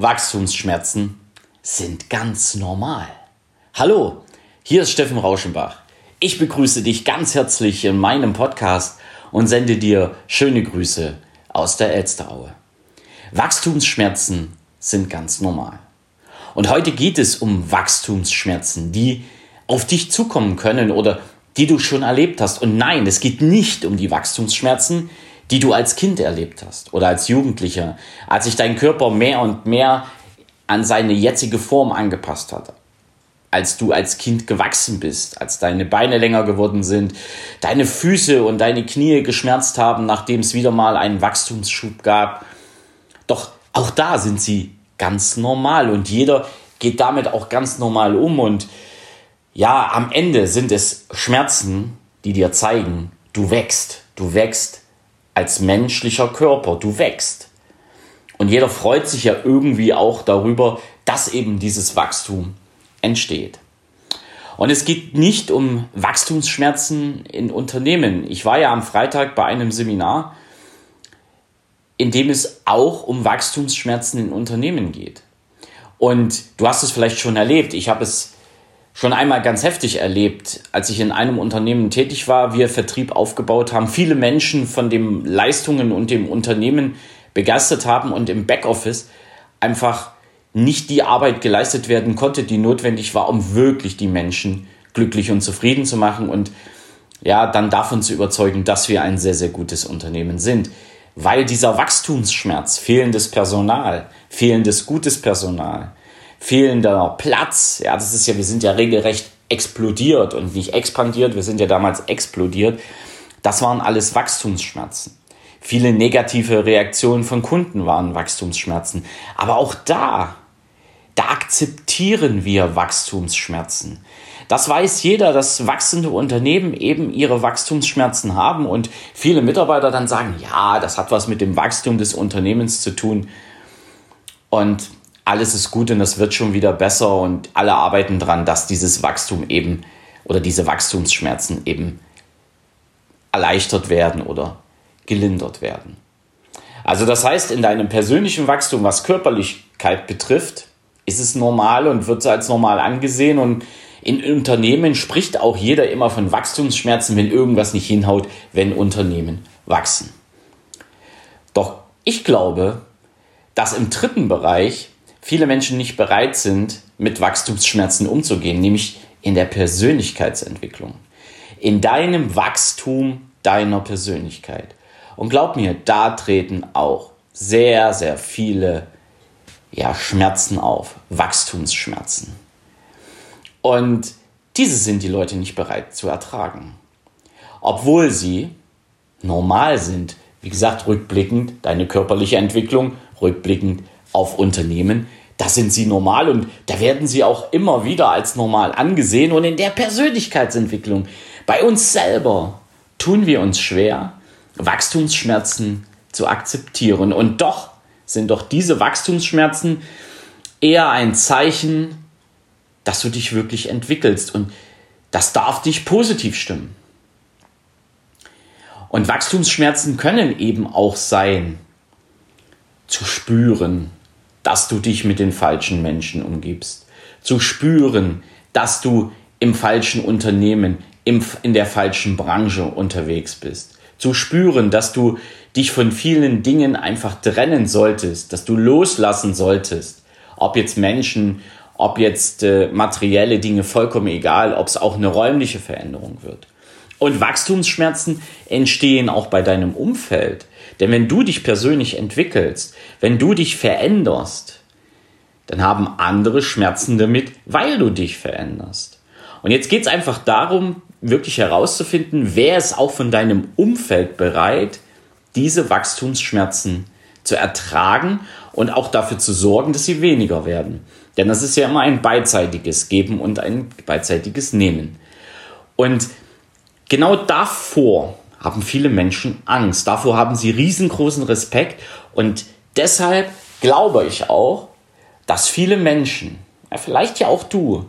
Wachstumsschmerzen sind ganz normal. Hallo, hier ist Steffen Rauschenbach. Ich begrüße dich ganz herzlich in meinem Podcast und sende dir schöne Grüße aus der Elsteraue. Wachstumsschmerzen sind ganz normal. Und heute geht es um Wachstumsschmerzen, die auf dich zukommen können oder die du schon erlebt hast. Und nein, es geht nicht um die Wachstumsschmerzen, die du als Kind erlebt hast oder als Jugendlicher, als sich dein Körper mehr und mehr an seine jetzige Form angepasst hat. Als du als Kind gewachsen bist, als deine Beine länger geworden sind, deine Füße und deine Knie geschmerzt haben, nachdem es wieder mal einen Wachstumsschub gab. Doch auch da sind sie ganz normal und jeder geht damit auch ganz normal um und ja, am Ende sind es Schmerzen, die dir zeigen, du wächst, du wächst als menschlicher Körper. Du wächst. Und jeder freut sich ja irgendwie auch darüber, dass eben dieses Wachstum entsteht. Und es geht nicht um Wachstumsschmerzen in Unternehmen. Ich war ja am Freitag bei einem Seminar, in dem es auch um Wachstumsschmerzen in Unternehmen geht. Und du hast es vielleicht schon erlebt. Ich habe es schon einmal ganz heftig erlebt, als ich in einem Unternehmen tätig war, wir Vertrieb aufgebaut haben, viele Menschen von den Leistungen und dem Unternehmen begeistert haben und im Backoffice einfach nicht die Arbeit geleistet werden konnte, die notwendig war, um wirklich die Menschen glücklich und zufrieden zu machen und ja, dann davon zu überzeugen, dass wir ein sehr, sehr gutes Unternehmen sind. Weil dieser Wachstumsschmerz, fehlendes Personal, fehlendes gutes Personal, fehlender Platz. Ja, das ist ja, wir sind ja regelrecht explodiert und nicht expandiert, wir sind ja damals explodiert. Das waren alles Wachstumsschmerzen. Viele negative Reaktionen von Kunden waren Wachstumsschmerzen. Aber auch da, da akzeptieren wir Wachstumsschmerzen. Das weiß jeder, dass wachsende Unternehmen eben ihre Wachstumsschmerzen haben und viele Mitarbeiter dann sagen, ja, das hat was mit dem Wachstum des Unternehmens zu tun. Und alles ist gut und es wird schon wieder besser und alle arbeiten dran, dass dieses Wachstum eben oder diese Wachstumsschmerzen eben erleichtert werden oder gelindert werden. Also das heißt, in deinem persönlichen Wachstum, was Körperlichkeit betrifft, ist es normal und wird als normal angesehen und in Unternehmen spricht auch jeder immer von Wachstumsschmerzen, wenn irgendwas nicht hinhaut, wenn Unternehmen wachsen. Doch ich glaube, dass im dritten Bereich viele Menschen nicht bereit sind, mit Wachstumsschmerzen umzugehen, nämlich in der Persönlichkeitsentwicklung, in deinem Wachstum deiner Persönlichkeit. Und glaub mir, da treten auch sehr, sehr viele ja, Schmerzen auf, Wachstumsschmerzen. Und diese sind die Leute nicht bereit zu ertragen. Obwohl sie normal sind, wie gesagt, rückblickend deine körperliche Entwicklung, rückblickend auf Unternehmen, da sind sie normal und da werden sie auch immer wieder als normal angesehen. Und in der Persönlichkeitsentwicklung bei uns selber tun wir uns schwer, Wachstumsschmerzen zu akzeptieren. Und doch sind doch diese Wachstumsschmerzen eher ein Zeichen, dass du dich wirklich entwickelst. Und das darf dich positiv stimmen. Und Wachstumsschmerzen können eben auch sein, zu spüren, dass du dich mit den falschen Menschen umgibst. Zu spüren, dass du im falschen Unternehmen, in der falschen Branche unterwegs bist. Zu spüren, dass du dich von vielen Dingen einfach trennen solltest, dass du loslassen solltest. Ob jetzt Menschen, ob jetzt äh, materielle Dinge, vollkommen egal, ob es auch eine räumliche Veränderung wird. Und Wachstumsschmerzen entstehen auch bei deinem Umfeld. Denn wenn du dich persönlich entwickelst, wenn du dich veränderst, dann haben andere Schmerzen damit, weil du dich veränderst. Und jetzt geht es einfach darum, wirklich herauszufinden, wer ist auch von deinem Umfeld bereit, diese Wachstumsschmerzen zu ertragen und auch dafür zu sorgen, dass sie weniger werden. Denn das ist ja immer ein beidseitiges Geben und ein beidseitiges Nehmen. Und genau davor haben viele Menschen Angst. Davor haben sie riesengroßen Respekt. Und deshalb glaube ich auch, dass viele Menschen, ja, vielleicht ja auch du,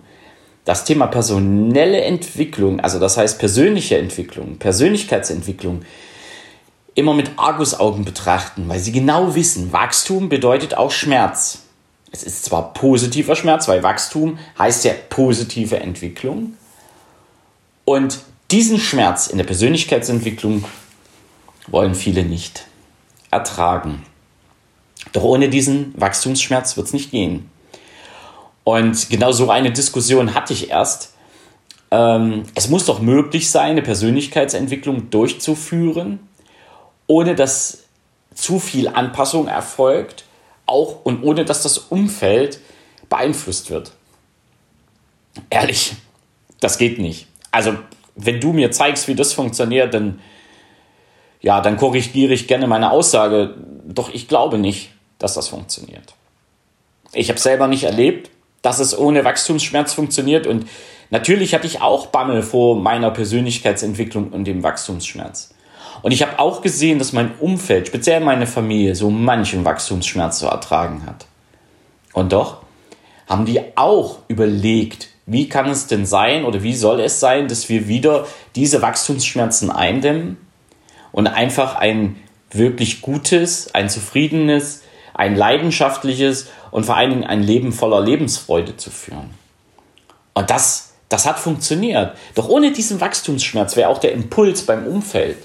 das Thema personelle Entwicklung, also das heißt persönliche Entwicklung, Persönlichkeitsentwicklung, immer mit Argusaugen betrachten, weil sie genau wissen, Wachstum bedeutet auch Schmerz. Es ist zwar positiver Schmerz, weil Wachstum heißt ja positive Entwicklung. Und diesen Schmerz in der Persönlichkeitsentwicklung wollen viele nicht ertragen. Doch ohne diesen Wachstumsschmerz wird es nicht gehen. Und genau so eine Diskussion hatte ich erst. Ähm, es muss doch möglich sein, eine Persönlichkeitsentwicklung durchzuführen, ohne dass zu viel Anpassung erfolgt, auch und ohne dass das Umfeld beeinflusst wird. Ehrlich, das geht nicht. Also, wenn du mir zeigst, wie das funktioniert, dann ja, dann korrigiere ich gerne meine Aussage. Doch ich glaube nicht, dass das funktioniert. Ich habe selber nicht erlebt, dass es ohne Wachstumsschmerz funktioniert und natürlich hatte ich auch Bammel vor meiner Persönlichkeitsentwicklung und dem Wachstumsschmerz. Und ich habe auch gesehen, dass mein Umfeld, speziell meine Familie, so manchen Wachstumsschmerz zu ertragen hat. Und doch haben die auch überlegt, wie kann es denn sein oder wie soll es sein, dass wir wieder diese Wachstumsschmerzen eindämmen und einfach ein wirklich gutes, ein zufriedenes, ein leidenschaftliches und vor allen Dingen ein Leben voller Lebensfreude zu führen. Und das, das hat funktioniert. Doch ohne diesen Wachstumsschmerz wäre auch der Impuls beim Umfeld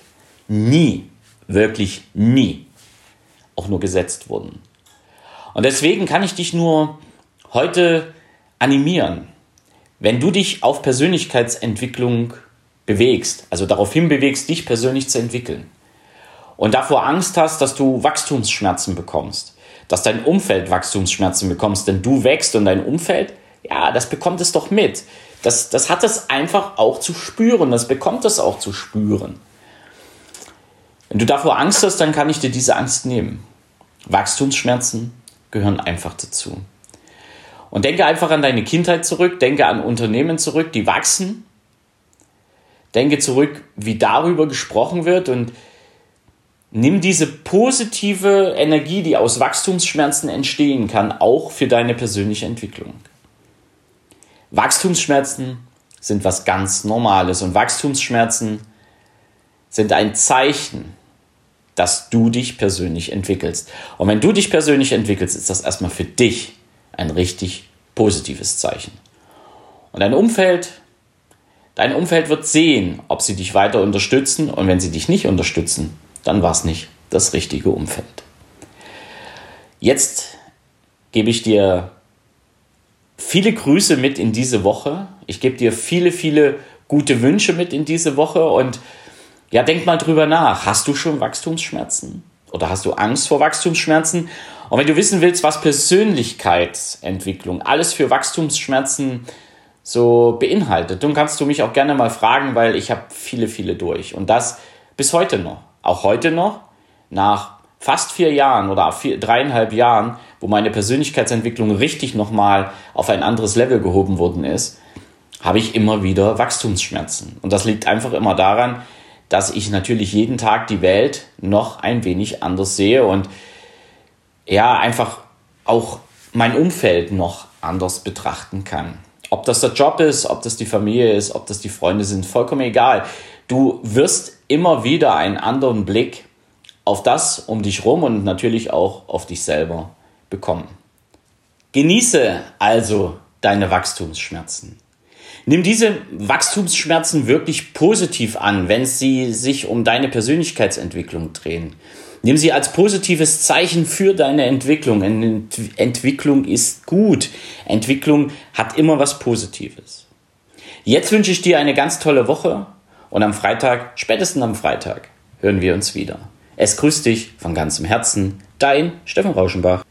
nie, wirklich nie auch nur gesetzt worden. Und deswegen kann ich dich nur heute animieren, wenn du dich auf Persönlichkeitsentwicklung bewegst, also darauf hinbewegst, dich persönlich zu entwickeln und davor Angst hast, dass du Wachstumsschmerzen bekommst, dass dein Umfeld Wachstumsschmerzen bekommst, denn du wächst und dein Umfeld, ja, das bekommt es doch mit. Das, das hat es einfach auch zu spüren, das bekommt es auch zu spüren. Wenn du davor Angst hast, dann kann ich dir diese Angst nehmen. Wachstumsschmerzen gehören einfach dazu. Und denke einfach an deine Kindheit zurück, denke an Unternehmen zurück, die wachsen denke zurück, wie darüber gesprochen wird und nimm diese positive Energie, die aus Wachstumsschmerzen entstehen kann, auch für deine persönliche Entwicklung. Wachstumsschmerzen sind was ganz Normales und Wachstumsschmerzen sind ein Zeichen, dass du dich persönlich entwickelst. Und wenn du dich persönlich entwickelst, ist das erstmal für dich ein richtig positives Zeichen. Und dein Umfeld Dein Umfeld wird sehen, ob sie dich weiter unterstützen und wenn sie dich nicht unterstützen, dann war es nicht das richtige Umfeld. Jetzt gebe ich dir viele Grüße mit in diese Woche. Ich gebe dir viele, viele gute Wünsche mit in diese Woche und ja, denk mal drüber nach. Hast du schon Wachstumsschmerzen? Oder hast du Angst vor Wachstumsschmerzen? Und wenn du wissen willst, was Persönlichkeitsentwicklung alles für Wachstumsschmerzen so beinhaltet. Dann kannst du mich auch gerne mal fragen, weil ich habe viele, viele durch. Und das bis heute noch. Auch heute noch, nach fast vier Jahren oder vier, dreieinhalb Jahren, wo meine Persönlichkeitsentwicklung richtig nochmal auf ein anderes Level gehoben worden ist, habe ich immer wieder Wachstumsschmerzen. Und das liegt einfach immer daran, dass ich natürlich jeden Tag die Welt noch ein wenig anders sehe und ja, einfach auch mein Umfeld noch anders betrachten kann. Ob das der Job ist, ob das die Familie ist, ob das die Freunde sind, vollkommen egal. Du wirst immer wieder einen anderen Blick auf das um dich rum und natürlich auch auf dich selber bekommen. Genieße also deine Wachstumsschmerzen. Nimm diese Wachstumsschmerzen wirklich positiv an, wenn sie sich um deine Persönlichkeitsentwicklung drehen. Nimm sie als positives Zeichen für deine Entwicklung. Ent Entwicklung ist gut. Entwicklung hat immer was Positives. Jetzt wünsche ich dir eine ganz tolle Woche und am Freitag, spätestens am Freitag, hören wir uns wieder. Es grüßt dich von ganzem Herzen, dein Steffen Rauschenbach.